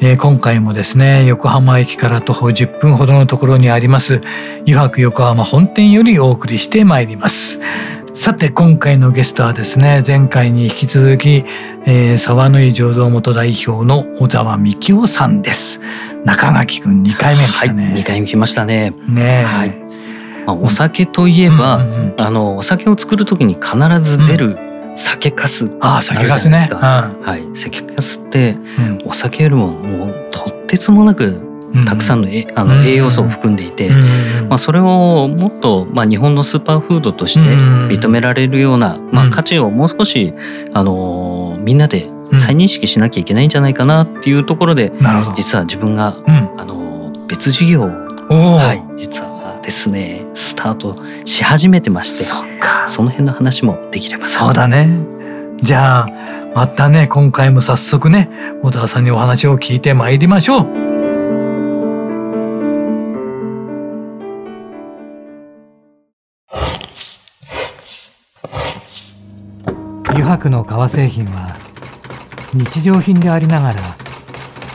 えー、今回もですね横浜駅から徒歩10分ほどのところにあります油白横浜本店よりお送りしてまいります。さて今回のゲストはですね前回に引き続き、えー、沢縫醸造元代表の小沢幹夫さんです。中垣くん2回目でしたね、はい、2回目来ましたね。ねはい、まあ、お酒といえば、うんうんうん、あのお酒を作る時に必ず出る、うん酒かす。あ酒かすね、うん、はい。酒かすってお酒よりももうとってつもなくたくさんの,、えあの栄養素を含んでいて、まあ、それをもっと、まあ、日本のスーパーフードとして認められるような、まあ、価値をもう少し、あのみんなで再認識しなきゃいけないん。じゃないかなっていうところで、実は自分が、あの別事業を、はい、実はですね。スタートし始めてましてそか。その辺の話もできれば。そうだね。じゃあまたね今回も早速ね小田さんにお話を聞いてまいりましょう。油白の革製品は日常品でありながら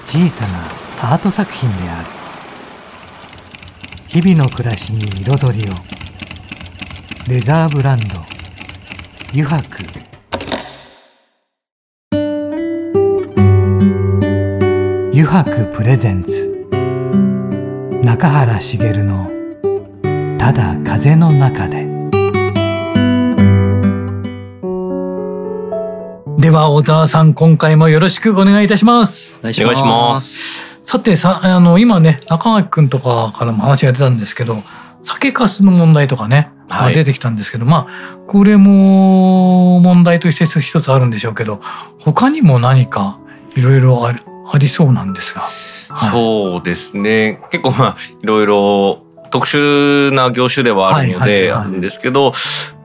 小さなアート作品である日々の暮らしに彩りを。レザーブランド。油白油白プレゼンツ。中原茂の「ただ風の中で」では小沢さん今回もよろしくお願いいたします。お願いします。さてさあの今ね中垣君とかからも話が出たんですけど酒粕の問題とかねはい、出てきたんですけど、まあこれも問題として一つあるんでしょうけど他にも何かいろいろありそうなんですが。はい、そうですね。結構まあいろいろ特殊な業種ではあるのであるんですけど、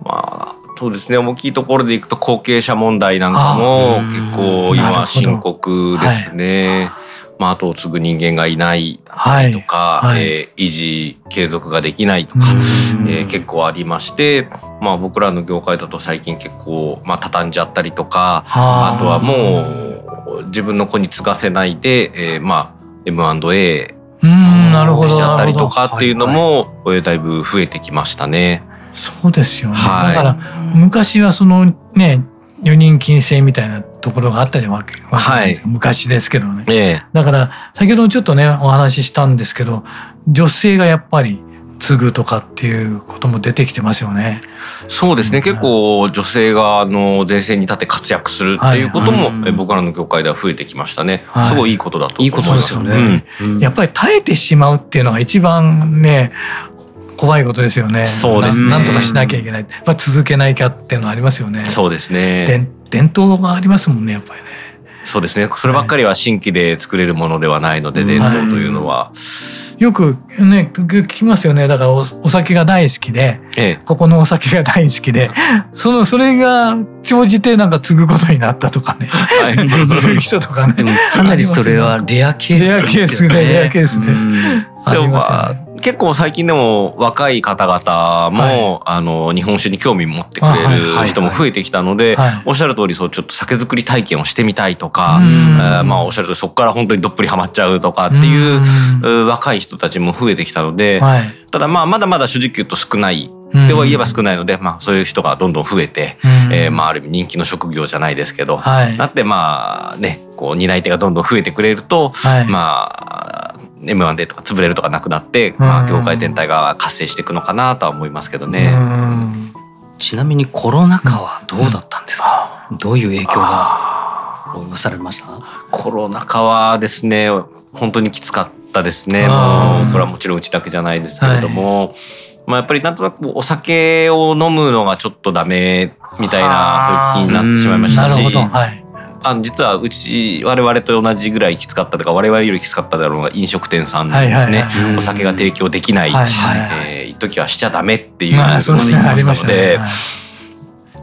まあそうですね。大きいところでいくと後継者問題なんかも結構今深刻ですね。まあ、後を継ぐ人間がいないとか、はい。はい、えー、維持継続ができないとか、えー、結構ありまして、まあ、僕らの業界だと最近結構、まあ、畳んじゃったりとかあ。とはもう自分の子に継がせないで、えー、まあ M&A しちゃったりとかっていうのも、はいはい、だいぶ増えてきましたね。そうですよね、はい、だから昔はそのね女人禁制みたいなところがあったじゃわけですか、はい、昔ですけどね、ええ、だから先ほどちょっとねお話ししたんですけど女性がやっぱり継ぐとかっていうことも出てきてますよね。そうですね、うん、結構女性があの前線に立って活躍するっていうことも、はい、僕らの業界では増えてきましたね。はい、すごいいいことだと思い。いいことですよね、うん、やっぱり耐えてしまうっていうのが一番ね怖いことですよね。そうですね。なんとかしなきゃいけない。まあ続けなきゃっていうのありますよね。そうですね。伝伝統がありますもんねやっぱりね。そうですね。そればっかりは新規で作れるものではないので、伝統というのは。よくね聞きますよね。だからお酒が大好きで、ええ、ここのお酒が大好きでそのそれが長じてなんか継ぐことになったとかね、はい、いう人とかね。かなりそれはレアケース、ね、レアケースねレアケースね。でもまあ結構最近でも若い方々も、はい、あの日本酒に興味持ってくれる人も増えてきたので、おっしゃる通りそうちょっと酒造り体験をしてみたいとか、えー、まあおっしゃる通りそこから本当にどっぷりハマっちゃうとかっていう若い人たちも増えてきたので、はい、ただまあまだまだ正直言うと少ないでは言えば少ないので、まあ、そういう人がどんどん増えて、うん、えー、まあ、ある意味人気の職業じゃないですけど、はい、なってまあねこう担い手がどんどん増えてくれると、はい、まあ M1 とか潰れるとかなくなって、まあ、業界全体が活性していくのかなとは思いますけどね。ちなみにコロナ禍はどうだったんですか、うん、どういう影響が及ぼされました？コロナ禍はですね本当にきつかったですね。もうこれはもちろんうちだけじゃないですけれども。はい。まあ、やっぱりなんとなくお酒を飲むのがちょっとダメみたいな気になってしまいましたし、はい、あの実はうち我々と同じぐらいきつかったとか我々よりきつかっただろうが飲食店さんなんですね、はいはいはい、お酒が提供できない、はいはい、えー、一時はしちゃダメっていうまあそうですね。ありましたので、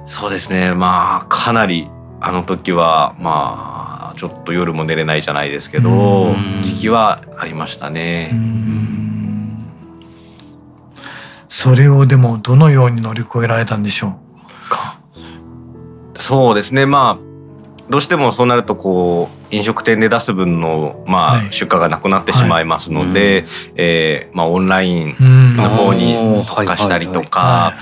そうですね。まあかなりあの時はまあちょっと夜も寝れないじゃないですけど時期はありましたね。それをでもどのように乗り越えられたんでしょうか？そうですね。まあどうしてもそうなるとこう飲食店で出す分の、まあ、出荷がなくなってしまいますので、はい。えー、まあ、オンラインの方に特化したりとか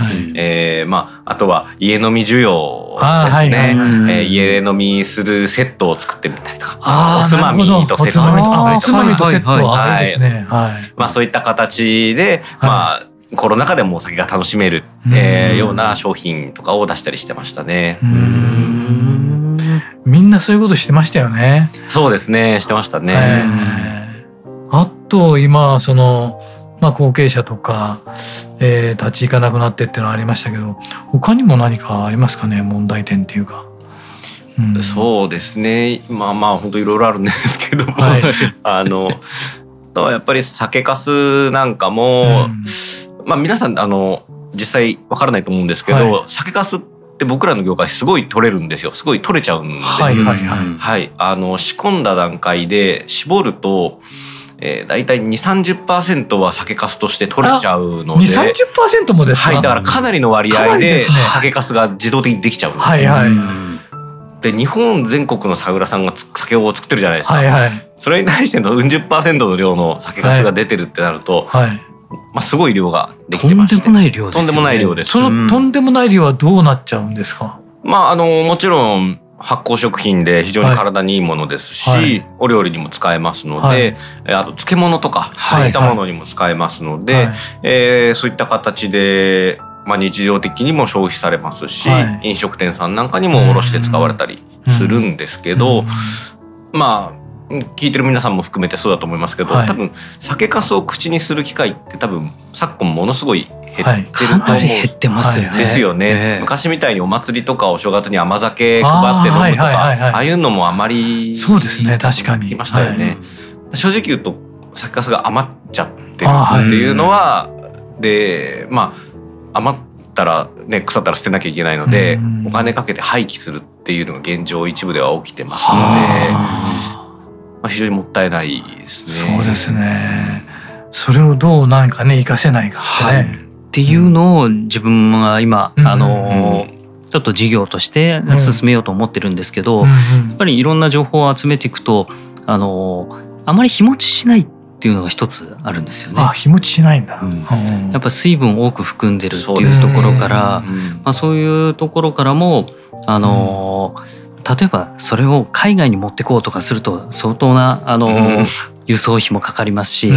あとは家飲み需要ですね、えー、家飲みするセットを作ってみたりとかおつまみとセットおつまみとセットはい、まあ、そういった形で、まあコロナ禍でもお酒が楽しめる、えー、ような商品とかを出したりしてましたね。みんなそういうことしてましたよね。そうですね、してましたね。あと今そのまあ後継者とか、えー、立ち行かなくなってっていうのはありましたけど、他にも何かありますかね？問題点っていうか。うん、そうですね。まあまあ本当いろいろあるんですけども、はい、あのとやっぱり酒粕なんかも、うん、まあ皆さんあの実際わからないと思うんですけど、はい、酒粕って僕らの業界すごい取れるんですよ。すごい取れちゃうんです。はいはいはい、はい、あの仕込んだ段階で絞るとえー、大体2 3 0は酒粕として取れちゃうので。2 3 0もですか、はい、だからかなりの割合で酒粕が自動的にできちゃうはいはい、で日本全国の酒蔵さんが酒を作ってるじゃないですか、はいはい、それに対してのうん十の量の酒粕が出てるってなると、はい、まあ、すごい量ができてまして。とんでもない量です、ね、とんでもない量です。そのとんでもない量はどうなっちゃうんですか、まああのもちろん発酵食品で非常に体にいいものですし、はい、お料理にも使えますので、はい、あと漬物とか、そういったものにも使えますので、はい、えー、そういった形で、まあ、日常的にも消費されますし、飲食店さんなんかにも卸して使われたりするんですけど、まあ聞いてる皆さんも含めてそうだと思いますけど、はい、多分酒粕を口にする機会って多分昨今ものすごい減ってると思う、はい、かなり減ってますよね。ですよね、昔みたいにお祭りとかお正月に甘酒配って飲むとかああいうのもあまりそうですね確かに。きましたよね。はい、正直言うと酒粕が余っちゃってるっていうのは、でまあ余ったらね腐ったら捨てなきゃいけないので、お金かけて廃棄するっていうのが現状一部では起きてますので。まあ、非常にもったいないですね。そうですね。それをどうなんかね活かせないかってね、はい。っていうのを自分が今、うん、あの、ちょっと事業として進めようと思ってるんですけど、うんやっぱりいろんな情報を集めていくとあのあまり日持ちしないっていうのが一つあるんですよね。あ日持ちしないんだ、うん、やっぱ水分を多く含んでるっていうところから、まあ、そういうところからもあの、うん例えばそれを海外に持ってこうとかすると相当なあの、輸送費もかかりますし、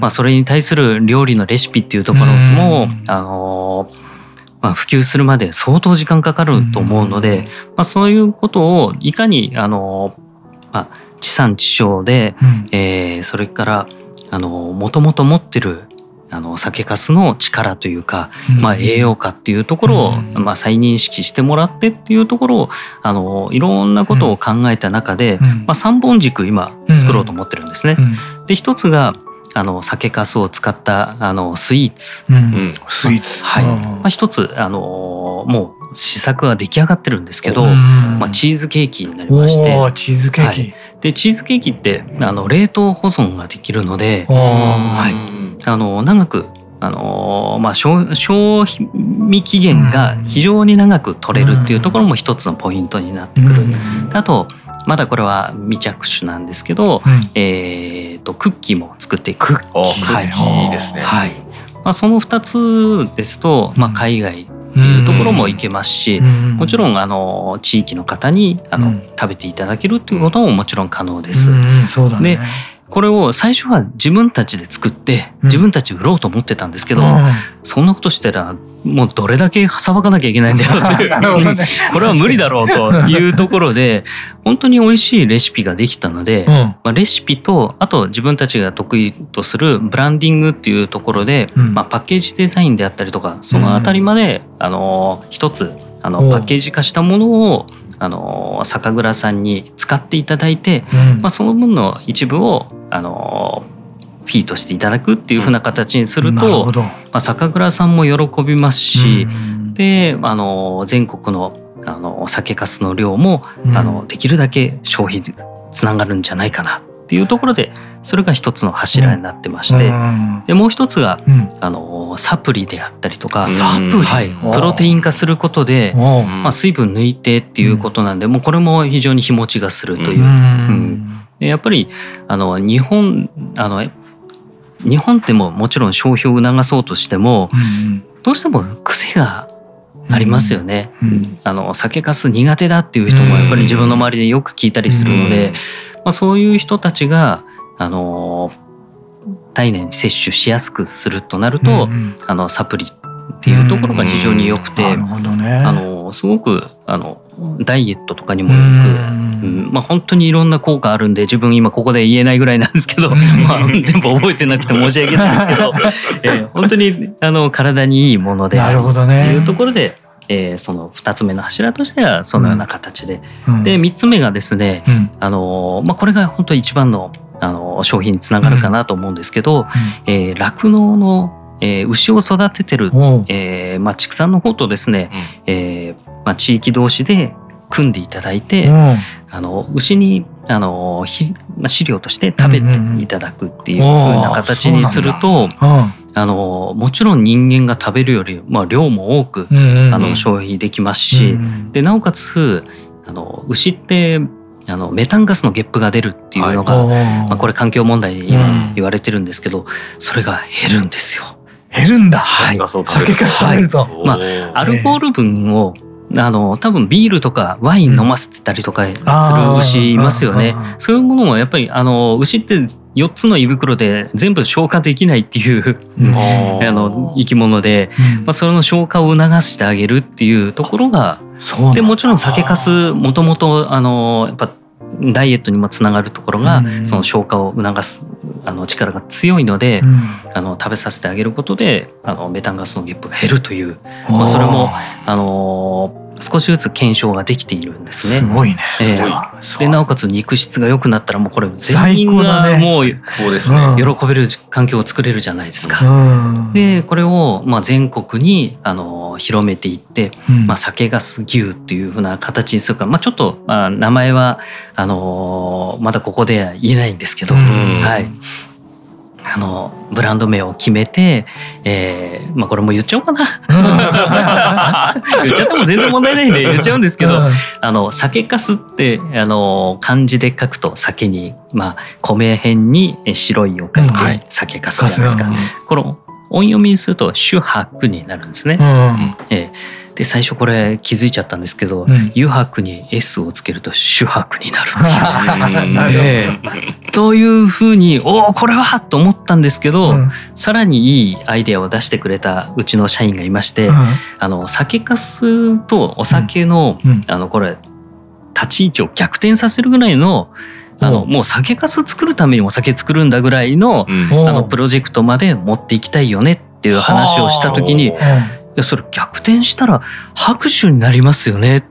まあ、それに対する料理のレシピっていうところも、あのまあ、普及するまで相当時間かかると思うので、まあ、そういうことをいかにあの、まあ、地産地消で、うん、えー、それからあのもともと持ってるあの酒粕の力というか、まあ、栄養価っていうところを、まあ、再認識してもらってっていうところをあのいろんなことを考えた中で、まあ、3本軸今作ろうと思ってるんですね。で一つがあの酒粕を使ったあのスイーツ、うん、スイーツ、はい、まあ、一つあのもう試作は出来上がってるんですけど、まあ、チーズケーキになりまして。チーズケーキ、はい、でチーズケーキってあの冷凍保存ができるので、はい、あの長くあのまあ、賞賞味期限が非常に長く取れるっていうところも一つのポイントになってくる。あとまだこれは未着手なんですけど、うん、えーと、クッキーも作っていく。クッキー、はい、いいですね。はい。まあ、その2つですと、まあ、海外っていうところも行けますし、もちろんあの地域の方にあの、食べていただけるっていうことももちろん可能です。そうだね、でこれを最初は自分たちで作って自分たち売ろうと思ってたんですけど、うん、そんなことしたらもうどれだけさばかなきゃいけないんだよって ね、これは無理だろうというところで本当に美味しいレシピができたので、うん、まあ、レシピとあと自分たちが得意とするブランディングっていうところで、うん、まあ、パッケージデザインであったりとかその辺りまで、あの一つあのパッケージ化したものをあの酒蔵さんに使っていただいて、うん。まあ、その分の一部をあのフィーとしていただくっていうふうな形にすると。まあ、酒蔵さんも喜びますし、うん。であの全国のあの酒粕の量も、うん。あのできるだけ消費につながるんじゃないかなっていうところでそれが一つの柱になってまして、うん。でもう一つがうん。あのサプリであったりとか、サプリはい、おプロテイン化することで、まあ、水分抜いてっていうことなんで、もうこれも非常に日持ちがするという。うん。でやっぱりあの日本あの日本ってももちろん消費を促そうとしてもうん。どうしても癖がありますよね。うん。あの酒粕苦手だっていう人もやっぱり自分の周りでよく聞いたりするので、まあ、そういう人たちがあの体内に摂取しやすくするとなると、うんあのサプリっていうところが非常に良くて、なるほどね。あのすごくあのダイエットとかにもうよく、んうんまあ、本当にいろんな効果あるんで自分今ここで言えないぐらいなんですけど、うん まあ、全部覚えてなくて申し訳ないですけど、えー本当にあの体にいいものでなるあるほどね。というところで、えーその2つ目の柱としてはそのような形で、うん。で3つ目がですね、うん。あのまあ、これが本当に一番のあの消費につながるかなと思うんですけどえー酪農、の、えー牛を育ててる、えーまあ、畜産の方とですね、えーまあ、地域同士で組んでいただいて、う。んあの牛にあのひ、まあ、飼料として食べていただくっていう風な形にすると、あのもちろん人間が食べるより、まあ、量も多く、うんうんあの消費できますし、うんでなおかつあの牛ってあのメタンガスのゲップが出るっていうのが、まあ、これ環境問題で今うん。言われてるんですけど、それが減るんですよ。減るんだ。はい。ガスを食べる酒か食べると。まあアルコール分をあの多分ビールとかワイン飲ませてたりとかする牛いますよね。そういうものもやっぱりあの牛って4つの胃袋で全部消化できないっていう、うん。あの生き物で、うん。まあ、それの消化を促してあげるっていうところがでもちろん酒粕もともとあのやっぱダイエットにもつながるところが、うん。その消化を促すあの力が強いので、うん。あの食べさせてあげることであのメタンガスのゲップが減るという、まあそれもあのー少しずつ検証ができているんですね。すごいね。ええ。ごい。でなおかつ肉質が良くなったらもうこれ全最員がもうこうですね。うん。喜べる環境を作れるじゃないですか。うん。でこれをまあ全国にあの広めていって、うん。まあ、酒ガス牛っていう風な形にするか、まあ、ちょっと、まあ、名前はあのーまだここでは言えないんですけど、うん。はい、あのブランド名を決めて、えーまあ、これも言っちゃおうかな。言っちゃっても全然問題ないんで 言っちゃうんですけど、あの酒粕ってあの漢字で書くと酒に、まあ、米辺にえ白いを書い。て、酒粕じゃないですか。うん。この音読みにすると主白になるんですね。うん。ええで最初これ気づいちゃったんですけどうん「油白」に「S」をつけると「主白」になるっていう。というふうにおおこれはと思ったんですけど、うん。さらにいいアイデアを出してくれたうちの社員がいまして、うん。あの酒粕とお酒の,、うん。あのこれ立ち位置を逆転させるぐらいのあのおもう酒粕作るためにお酒作るんだぐらいのあのプロジェクトまで持っていきたいよねっていう話をした時にやそれ逆転したら拍手になりますよね。って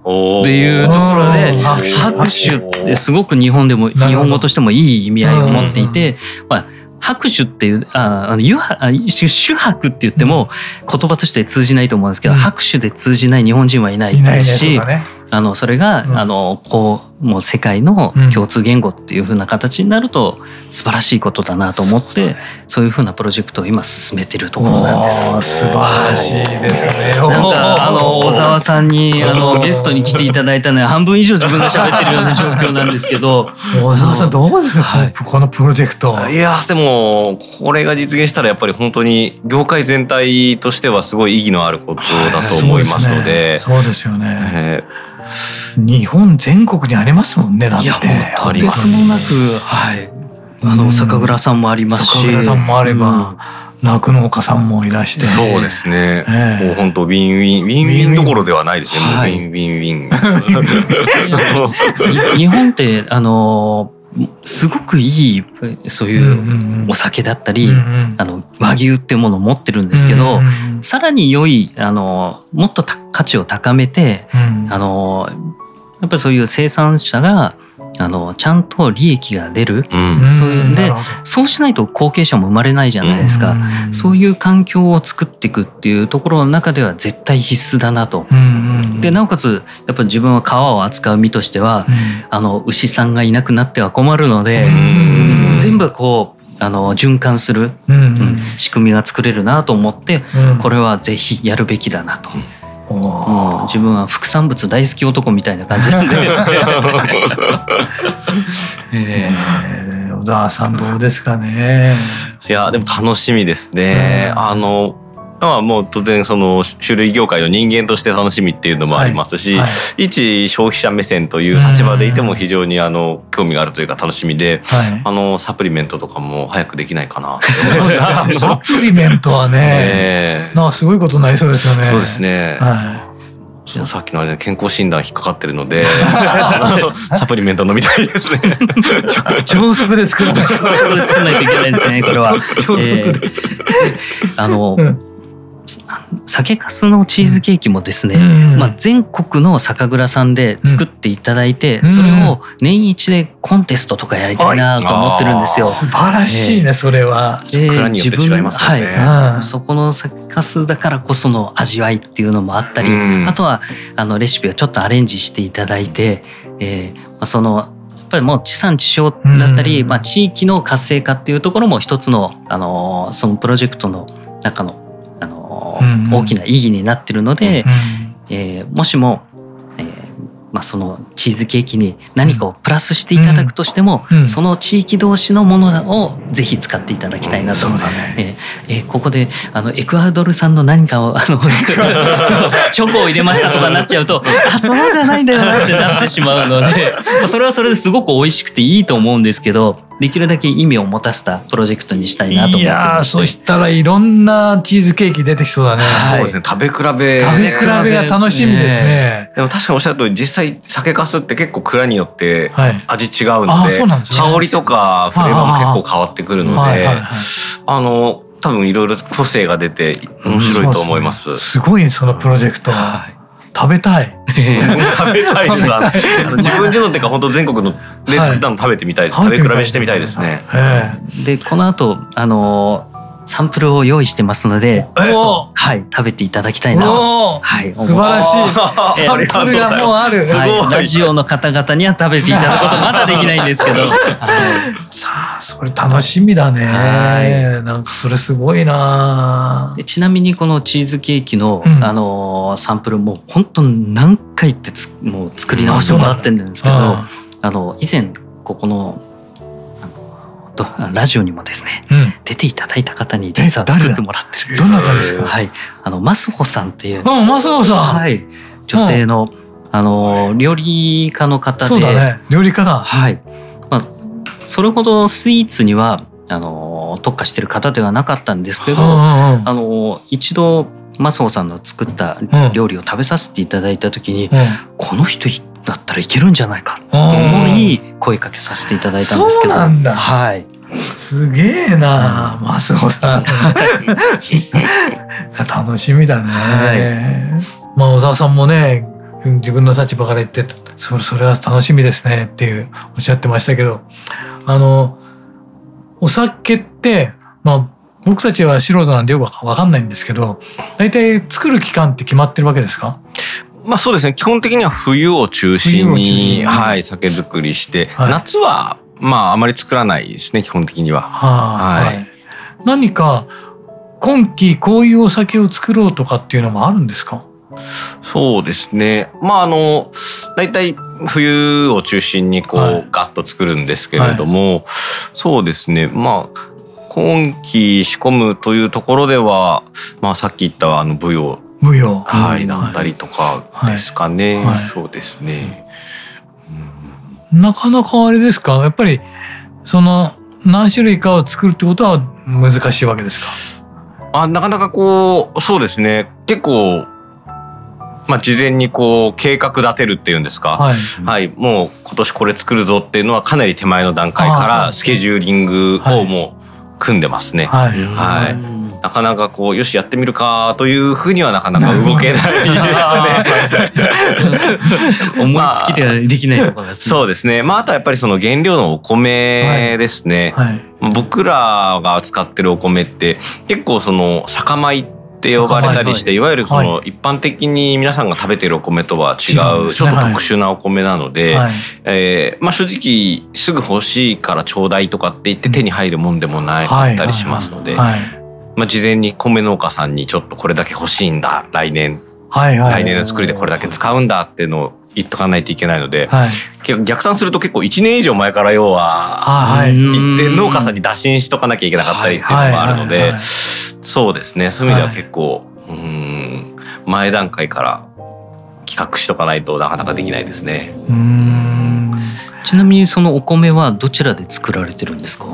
いうところでうん。拍手ってすごく日本でも日本語としてもいい意味合いを持っていて、まあ、拍手っていうああの油白あ主拍って言っても言葉として通じないと思うんですけど、うん。拍手で通じない日本人はいないいないねですしそうだねあのそれが、うん。あのこうもう世界のうん。共通言語っていう風な形になると素晴らしいことだなと思ってそういう風なプロジェクトを今進めてるところなんです。素晴らしいですね。なんかあの小沢さんにあのゲストに来ていただいたのは半分以上自分が喋ってるような状況なんですけど。小沢さんどうですか、はい。このプロジェクト。いやでもこれが実現したらやっぱり本当に業界全体としてはすごい意義のあることだと思いますので。そうですよね。え日本全国にありますもんねだって。いやもうとてつもなくはいあうんの酒蔵さんもありますし酒蔵さんもあれば酪農家さんもいらして。ーそうですね。ええもう本当ウィンウィンウィンウィンどころではないですね。ウはいィンウィンウィン。日本ってあのすごくいいそううんいうお酒だったり、うんうん。あの和牛っていうものを持ってるんですけど、うんうんさらに良いあのもっとた価値を高めてうん。あのやっぱりそういう生産者があのちゃんと利益が出る、うん。そういうんでそうしないと後継者も生まれないじゃないですか、うんそういう環境を作っていくっていうところの中では絶対必須だなと。でなおかつやっぱり自分は川を扱う身としては、あの牛さんがいなくなっては困るので、うん。全部こうあの循環する、うん。仕組みが作れるなと思ってうん。これはぜひやるべきだなと。うー。自分は副産物大好き男みたいな感じなんで。え。えー小沢さんどうですかね。いやでも楽しみですね。うん。あのまあもう当然その種類業界の人間として楽しみっていうのもありますし、はい一消費者目線という立場でいても非常にあの興味があるというか楽しみで、はいあのサプリメントとかも早くできないかな。サプリメントはね、ええなんかすごいことになりそうですよね。そうですね。はそのさっきのあれ健康診断引っかかってるので、サプリメント飲みたいですね。い。超速で作るんでしょ。そこで作らないといけないですねこれは。超速で。あの、うん酒粕のチーズケーキもですね、うん。まあ、全国の酒蔵さんで作っていただいて、うん。それを年一でコンテストとかやりたいなと思ってるんですよ。素晴らしいね、それは。で蔵によって違いますからね。はい。うん。そこの酒粕だからこその味わいっていうのもあったり、うん。あとはあのレシピをちょっとアレンジしていただいて、えーまあ、そのやっぱりもう地産地消だったり、うん。まあ、地域の活性化っていうところも一つの、あのーそのプロジェクトの中の、あ大きな意義になってるので、うんえーもしも、えーまあ、そのチーズケーキに何かをプラスしていただくとしても、うんその地域同士のものをぜひ使っていただきたいなとそうだね。えーえーここであのエクアドル産の何かをあの チョコを入れましたとかなっちゃうと あそうじゃないんだよなってなってしまうのでまあそれはそれですごく美味しくていいと思うんですけどできるだけ意味を持たせたプロジェクトにしたいなと思っていやーまそしたらいろんなチーズケーキ出てきそうだね。はいそうですね。食べ比べ。食べ比べが楽しみですね。でも確かにおっしゃる通り実際酒粕って結構蔵によってはい。味違うあので香りとかフレーバーも結構変わってくるのであの多分いろいろ個性が出て面白いと思います。すねすごいそのプロジェクト。食べたい。食べたい。食べたい自分でのっていうか本当全国ので作ったの食べてみたいです。はい食べ比べしてみたいですね。えでこの後あのーサンプルを用意してますのではい食べていただきたいなはい素晴らしい。サンプルがもうある。すごい。はい、ラジオの方々には食べていただくことまだできないんですけど、は いさあそれ楽しみだね。はなんかそれすごいな。で。ちなみにこのチーズケーキの、うん。あのーサンプルもう本当何回ってつもう作り直してもらってるんですけど、ああの以前ここのあのどラジオにもですねうん。出ていただいた方に実は作ってもらってる。どなたですか？はい、あのマスホさんっていう、うん、マスオさん。はい、女性の、あのー料理家の方で、そうだね。料理家だ。はい。まあ、それほどスイーツにはあの特化してる方ではなかったんですけど、あの一度マスオさんの作ったうん料理を食べさせていただいた時に、うんこの人だったらいけるんじゃないかとうん思い声かけさせていただいたんですけど、はい。すげえな、マスオさん。楽しみだね。まあ小沢さんもね、自分の立場から言って、それそれは楽しみですねっていうおっしゃってましたけど、あのお酒って、まあ僕たちは素人なんでよくわかんないんですけど、大体作る期間って決まってるわけですか？まあそうですね。基本的には冬を中心冬を中心ににはい酒造りして、はい夏はまああまり作らないですね基本的には。ははい何か今期こういうお酒を作ろうとかっていうのもあるんですか？そうですね。まああの大体冬を中心にこう、はいガッと作るんですけれども、そうですね。まあ今期仕込むというところでは、まあさっき言ったあの舞踊無用。はい、うんだったりとかですかね。はいはいそうですね。なかなかあれですか？やっぱりその何種類かを作るってことは難しいわけですか？あなかなかこうそうですね結構まあ事前にこう計画立てるっていうんですか？はい。はい、もう今年これ作るぞっていうのはかなり手前の段階からスケジューリングをもう組んでますね。はい。はいうんなかなかこうよしやってみるかというふうにはなかなか動けないですね。思いつきではできないところが、そうですね。まああとはやっぱりその原料のお米ですね。はいはい。僕らが扱ってるお米って結構その酒米って呼ばれたりして、い。わゆるそはの一般的に皆さんが食べてるお米とは違うちょっと特殊なお米なので、はい。えーまあ正直すぐ欲しいからちょうだいとかって言って手に入るもんでもないかったりしますので、はいまあ事前に米農家さんにちょっとこれだけ欲しいんだ来年。はいはい。来年の作りでこれだけ使うんだっていうのを言っとかないといけないので、はい。逆算すると結構1年以上前から要は行って農家さんに打診しとかなきゃいけなかったりっていうのがあるのではいはいはいそうですね。そういう意味では結構うん。前段階から企画しとかないとなかなかできないですね。うーんちなみにそのお米はどちらで作られてるんですか？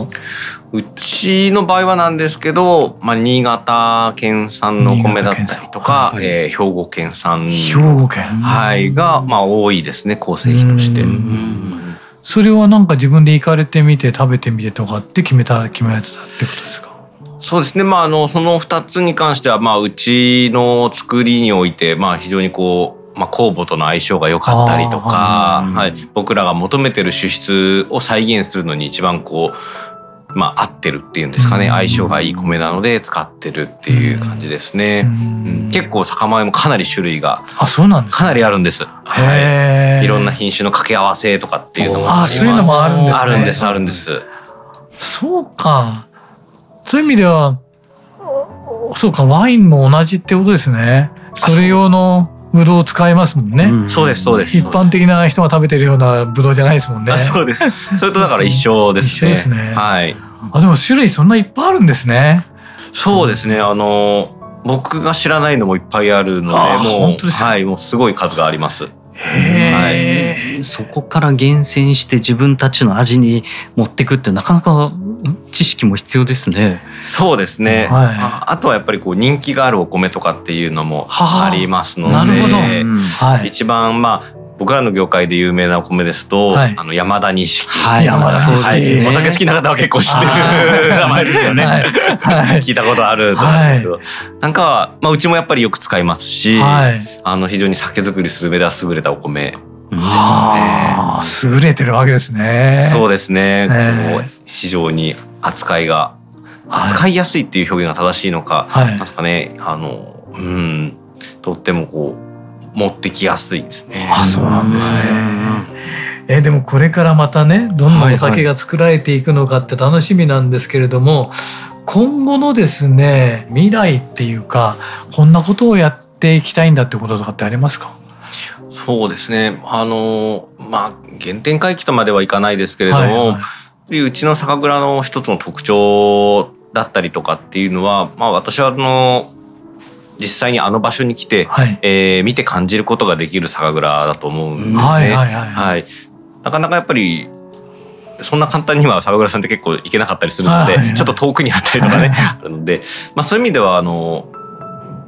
うちの場合はなんですけど、まあ、新潟県産のお米だったりとか、はい。えー兵庫県産。兵庫県。はい、が、まあ、多いですね構成費として。う。ん。それはなんか自分で行かれてみて食べてみてとかって決めた決められてたってことですか？そうですね。まあ、あの、その二つに関しては、まあ、うちの作りにおいて、まあ、非常にこう、まあ、酵母との相性が良かったりとか、はい、僕らが求めてる主質を再現するのに一番こう、まあ、合ってるっていうんですかね、うん相性がいい米なので使ってるっていう感じですね。うん結構酒米もかなり種類があそうなんですかなりあるんです。はい。いろんな品種の掛け合わせとかっていうのもりあそういうのもあるんですね。あるんです、あるんです。そうか。そういう意味ではおそうかワインも同じってことですね。それ用のブドウを使いますもんね、んそうです、そうです。一般的な人が食べてるようなブドウじゃないですもんねあそうです。それとだから一緒ですね。一緒ですねはい。あでも種類そんないっぱいあるんですねそうですね。あの僕が知らないのもいっぱいあるので、あもうはい、もうすごい数があります。へえ、そこから厳選して自分たちの味に持ってくってなかなか知識も必要ですね。そうですね。はい。ああとはやっぱりこう人気があるお米とかっていうのもはあ。ありますので、なるほど。うん。はい。一番まあ僕らの業界で有名なお米ですと、はい。あの山田錦。はい、山田錦。ですね。お酒好きな方は結構知ってる名前ですよね。はい。はい。聞いたことあると思うんですけど、なんかは、まあ、うちもやっぱりよく使いますし、はい。あの非常に酒造りする上では優れたお米。うんはあ優れてるわけですね。そうですね、えこう非常に扱いがはい。扱いやすいっていう表現が正しいのか、はい。なんとかねあのうん。とってもこう持ってきやすいですね。あそうなんですね。うんえでもこれからまたねどんなはいお酒が作られていくのかって楽しみなんですけれども、今後のですね未来っていうかこんなことをやっていきたいんだってこととかってありますか？そうですね。あのまあ原点回帰とまではいかないですけれども、はいはい。うちの酒蔵の一つの特徴だったりとかっていうのは、まあ、私はあの実際にあの場所に来て、はい。えー見て感じることができる酒蔵だと思うんですね。はいはいはいなかなかやっぱりそんな簡単には酒蔵さんって結構行けなかったりするので、はいちょっと遠くにあったりとかねあるので、まあ、そういう意味ではあの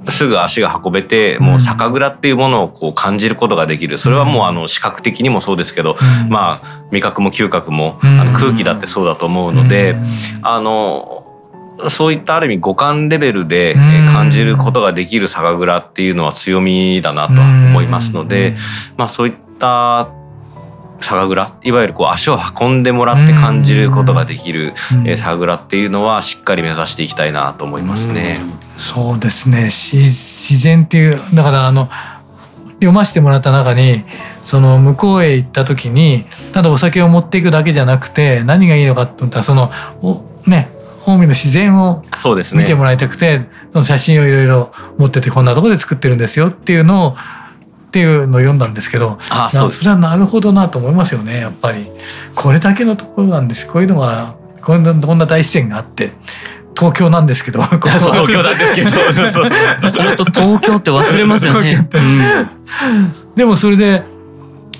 すぐ足が運べてもう酒蔵っていうものをこう感じることができる。それはもうあの視覚的にもそうですけど、うん。まあ味覚も嗅覚も、うん。あの空気だってそうだと思うので、うん。あのそういったある意味五感レベルで感じることができる酒蔵っていうのは強みだなとは思いますので、まあそういった酒蔵いわゆるこう足を運んでもらって感じることができる、酒蔵っていうのはしっかり目指していきたいなと思いますね。そうですね。し自然っていうだからあの読ませてもらった中にその向こうへ行った時にただお酒を持っていくだけじゃなくて何がいいのかって思ったらそのおね近江の自然をそうですね。見てもらいたくて、その写真をいろいろ持っててこんなところで作ってるんですよっていうのをっていうのを読んだんですけどあそうそれはなるほどなと思いますよねやっぱり。これだけのところなんですこういうのがこんなこんな大自然があって東京なんですけどここは。そう東京なんですけど。そうそう本当東京って忘れますよね。うんでもそれで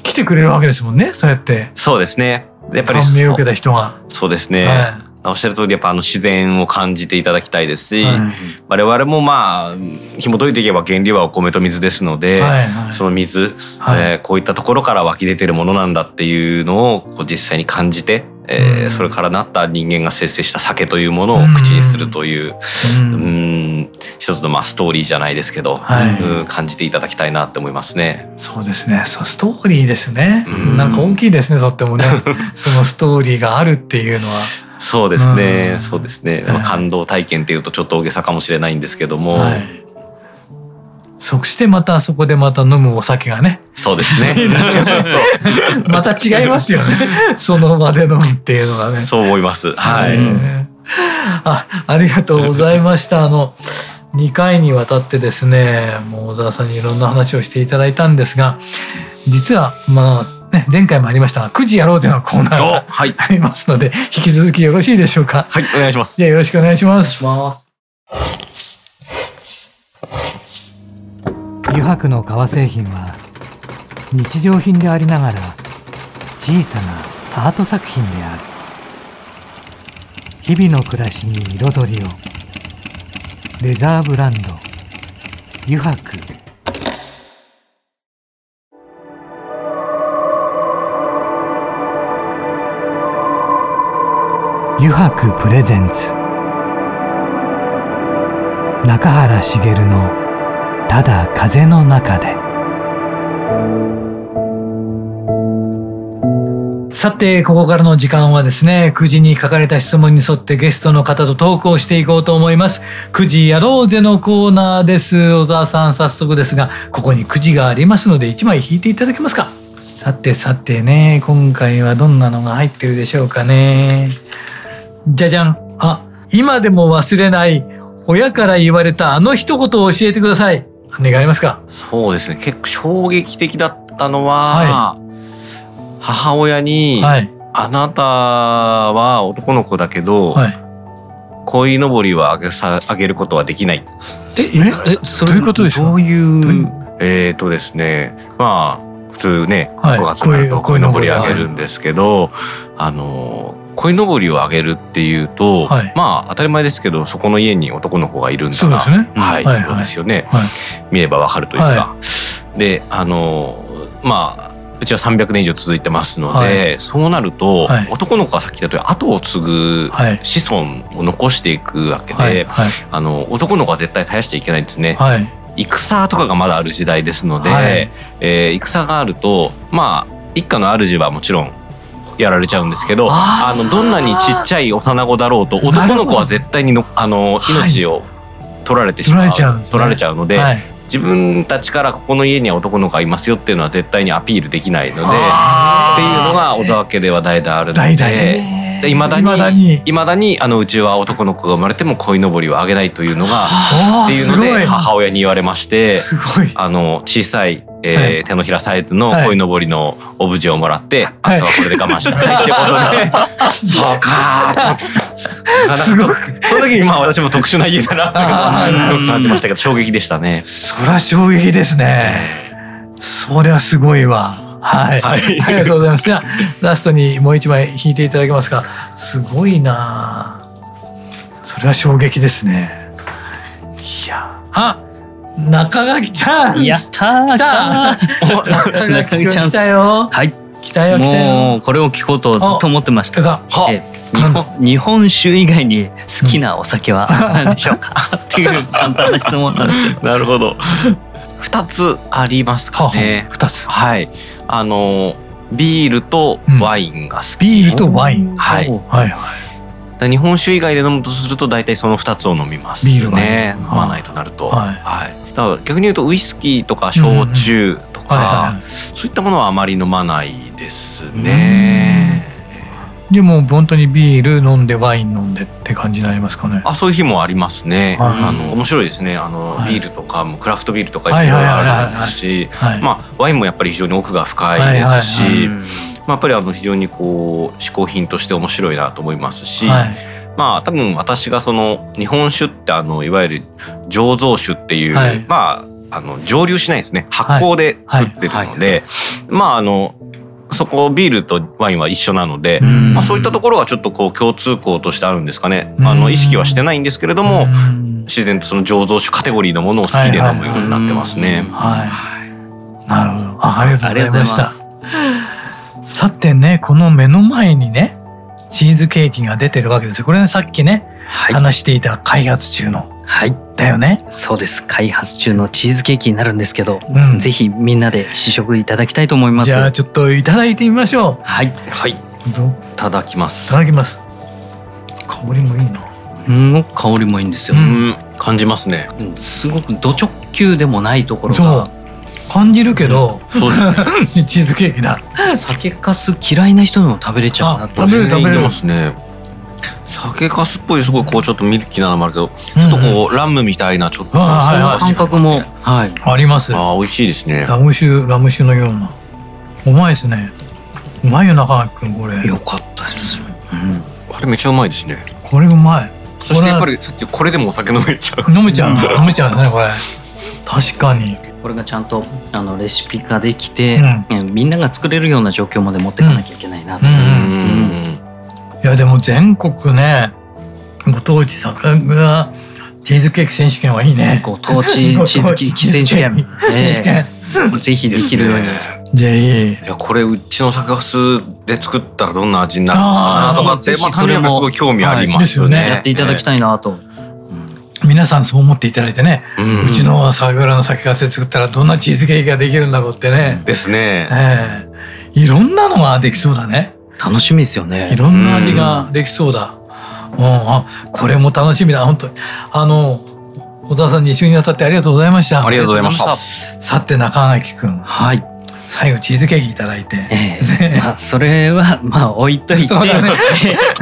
来てくれるわけですもんねそうやって。そうですね。やっぱり感銘を受けた人が。そうですね、はおっしゃる通りやっぱあの自然を感じていただきたいですし、はい我々もまあ紐解いていけば原料はお米と水ですのいで、はいはいその水、はいえーこういったところから湧き出てるものなんだっていうのをこう実際に感じて、えー、それからなった人間が生成した酒というものを口にするという、うん、うん一つのまあストーリーじゃないですけど、はい、うん、感じていただきたいなって思いますね。そうですね。そうストーリーですね。うん、なんか大きいですね。とってもね、そのストーリーがあるっていうのは。そうですね。そうですね。はい、感動体験っていうとちょっと大げさかもしれないんですけども。はいそしてまたそこでまた飲むお酒がね。そうですね。また違いますよね。その場で飲むっていうのがね。そう思います。はい。あ、ありがとうございました。あの、2回にわたってですね、もう小沢さんにいろんな話をしていただいたんですが、実は、まあ、ね、前回もありましたが、9時やろうぜのコーナーがありますので、はい、引き続きよろしいでしょうか？はい、お願いします。じゃあよろしくお願いします。お願いします。油白の革製品は日常品でありながら小さなアート作品である日々の暮らしに彩りをレザーブランド油白油白プレゼンツ。中原茂のただ風の中で。さてここからの時間はですね9時に書かれた質問に沿ってゲストの方とトークをしていこうと思います。9時やろうぜのコーナーです。小沢さん早速ですがここに9時がありますので1枚引いていただけますか？さてさてね今回はどんなのが入ってるでしょうかね？じゃじゃん。あ今でも忘れない親から言われたあの一言を教えてください。願いますか？そうですね。結構衝撃的だったのは、はい、母親に、はい、あなたは男の子だけど、はい、鯉のぼりはあげさあげることはできない。えええそどういうことですか？どういう？えっ、ー、とですね。まあ普通ね、はい、5月になると鯉のぼりあげるんですけど、あの鯉のぼりをあげるっていうと、はい、まあ当たり前ですけどそこの家に男の子がいるんだなそうですね、はい、はい、そうですよね、はい、見ればわかるというか、であのまあうちは300年以上続いてますので、そうなると、男の子が先だと後を継ぐ子孫を残していくわけで、あの男の子は絶対絶やしちゃいけないんですね。戦とかがまだある時代ですので、はい、えー、戦があるとまあ一家の主はもちろんやられちゃうんですけどあのどんなにちっちゃい幼子だろうと 男の子は絶対にのあの命を取られてしまう、はい、取られちゃうので、はい、自分たちからここの家には男の子がいますよっていうのは絶対にアピールできないのでっていうのが小沢家では代々あるので。いまだにいまだにあのうちは男の子が生まれても鯉のぼりをあげないというのがっていうので母親に言われましてあの小さいえー、はい、手のひらサイズの鯉のぼりのオブジェをもらって、はい、あとはこれで我慢しなさいってことで、そうかすごくその時にまあ私も特殊な家だなってすごく感じましたけど衝撃でしたね。そりゃ衝撃ですね。そりゃすごいわ。はい、はい、ありがとうございます。じゃあラストにもう一枚引いていただけますか。すごいな。それは衝撃ですね。いや、あ、中垣ちゃん。やったー。来た。中垣ちゃん来たよ。はい。来たよ来たよ。もうこれを聞こうとずっと思ってました。え日本日本酒以外に好きなお酒は 何でしょうか、っていう簡単な質問なんですけど。なるほど。二つありますかね。二つ。はい。あのビールとワインが好き、ビールとワイン。はい。はいはい。日本酒以外で飲むとすると大体その二つを飲みますね。ビールね。飲まないとなると。はい。はい。だから逆に言うとウイスキーとか焼酎とか、そういったものはあまり飲まないですね。でも本当にビール飲んでワイン飲んでって感じになりますかね。あ、そういう日もありますね。あの面白いですね。あの、はい、ビールとかもクラフトビールとかいろいろありますし、まあワインもやっぱり非常に奥が深いですし、まあやっぱりあの非常にこう嗜好品として面白いなと思いますし。はいまあ多分私がその日本酒ってあのいわゆる醸造酒っていう、はい、まああの蒸留しないですね。発酵で作ってるので、まああのそこビールとワインは一緒なので、まあ、そういったところはちょっとこう共通項としてあるんですかね。あの意識はしてないんですけれども自然とその醸造酒カテゴリーのものを好きで飲むようになってますね。はい、なるほど。ありがとうございました。さてねこの目の前にねチーズケーキが出てるわけですよ。これねさっきね、はい、話していた開発中のはい、だよね。そうです開発中のチーズケーキになるんですけど、うんぜひみんなで試食いただきたいと思いますじゃあちょっといただいてみましょはいはい。いただきまいすた。だきます。香りもいいな。すごく香りもいいんですよ、ううんん、感じますね。うんすごくド直球でもないところが感じるけど、そうですね。チーズケーキだ。酒かす嫌いな人でも食べれちゃうなとあ食べれる食べれますね。酒粕っぽいすごいこうちょっとミルキーなのもあるけど、ちょちょっとこうラムみたいなちょっとあはいはい感覚もはいあります。あー美味しいですね。ラム酒ラム酒のような。うまいですね。うまいよ中垣くんこれ。良かったです、うん、これめっちゃうまいですね。これうまい。そしてやっぱりさっきこれでもお酒飲めちゃう。飲めちゃう飲めちゃうんですねこれ。確かに。これがちゃんとあのレシピ化できて、うんうんみんなが作れるような状況まで持っていかなきゃいけないなと、うんうんうん。いやでも全国ねご当地酒蔵チーズケーキ選手権はいいね。ご当地チーズケーキ選手権、ぜひできるように、ぜひ。いやこれうちの酒粕で作ったらどんな味になるのかなとかってあーまあ単純にすごい興味ありますよはいですよねね。やっていただきたいなと、うん皆さんそう思っていただいてね、うんうちの酒蔵の酒粕で作ったらどんなチーズケーキができるんだろうってね。ですね。ええいろんなのができそうだね。楽しみですよいねろんな味ができそうだ。うん、あ、これも楽しみだ。本当に。あの、小田さんに一緒にわたってありがとうございました。ありがとうございました。さて中垣くん、はい、最後チーズケーキいただいて。ええ。まあそれはまあ置いといて、ね。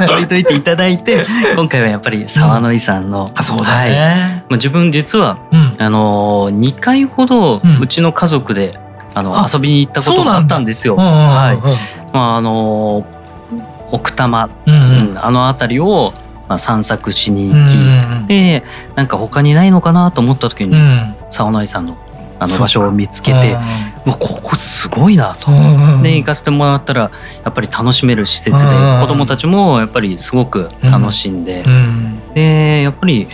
置いといていただいて今回はやっぱり沢野井さんの、あ、そうだはい。ね。まあ、自分実はうん。あの2回ほどうん。うちの家族で、あのあ遊びに行ったことがあったんですよ。うんうんうんうん。はい。まああの奥多摩、うんうん。うんあの辺りを、まあ、散策しにうん行き、うん。でなんか他にないのかなと思った時に、うん。沢野井さんのあの場所を見つけて、うわここすごいなと。うんうんで行かせてもらったらやっぱり楽しめる施設でうん子どもたちもやっぱりすごく楽しんで、うんでやっぱり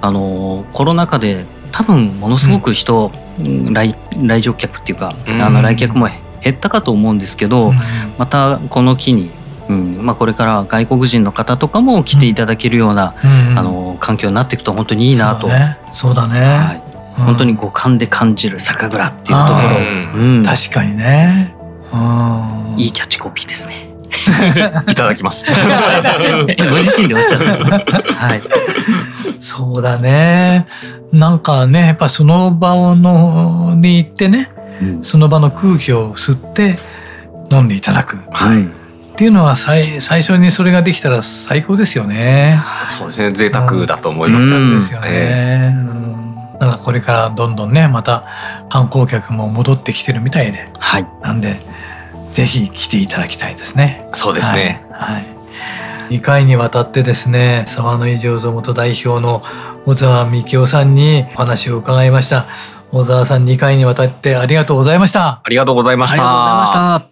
あのコロナ禍で多分ものすごく人、うん来来場客っていうか、うん。あの来客も減ったかと思うんですけど、またこの機に、うんまあ、これから外国人の方とかも来ていただけるような、うんあの環境になっていくと本当にいいなと、そうだね。そうだね。はい、うん本当に五感で感じる酒蔵っていうとこあろ、うん確かにね。うんいいキャッチコピーですね。いただきます。ご自身でおっしゃってます。はい。そうだね。なんかね、やっぱその場のに行ってね、うんその場の空気を吸って飲んでいただくっはい。ていうのは最最初にそれができたら最高ですよね。そうですね。贅沢だと思います。うんですよね。うんなんかこれからどんどんね、また観光客も戻ってきてるみたいで、はい。なんでぜひ来ていただきたいですね。そうですね。はい。はい2回にわたってですね沢の井醸造元代表の小沢幹夫さんにお話を伺いました小沢さん2回にわたってありがとうございましたありがとうございました。ありがとうございました。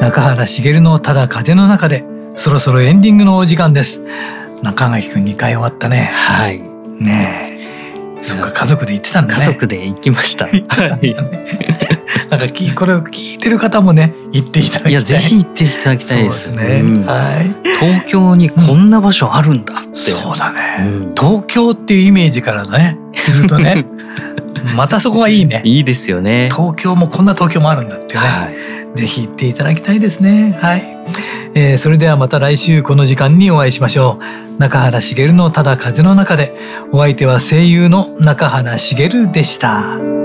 中原茂のただ風の中でそろそろエンディングのお時間です中垣くん2回終わったねはい。ねえそっか家族で行ってたんだね家族で行きました。はい。なんかきこれを聞いてる方もね行っていただきたいいや、ぜひ行っていただきたいです。そうですね、うんはい東京にこんな場所あるんだって。そうだね、うん東京っていうイメージからねするとね またそこはいいねいいですよね。東京もこんな東京もあるんだってね、はい。ぜひ行っていただきたいですね。はい。えーそれではまた来週この時間にお会いしましょう。中原茂のただ風の中で、お相手は声優の中原茂でした。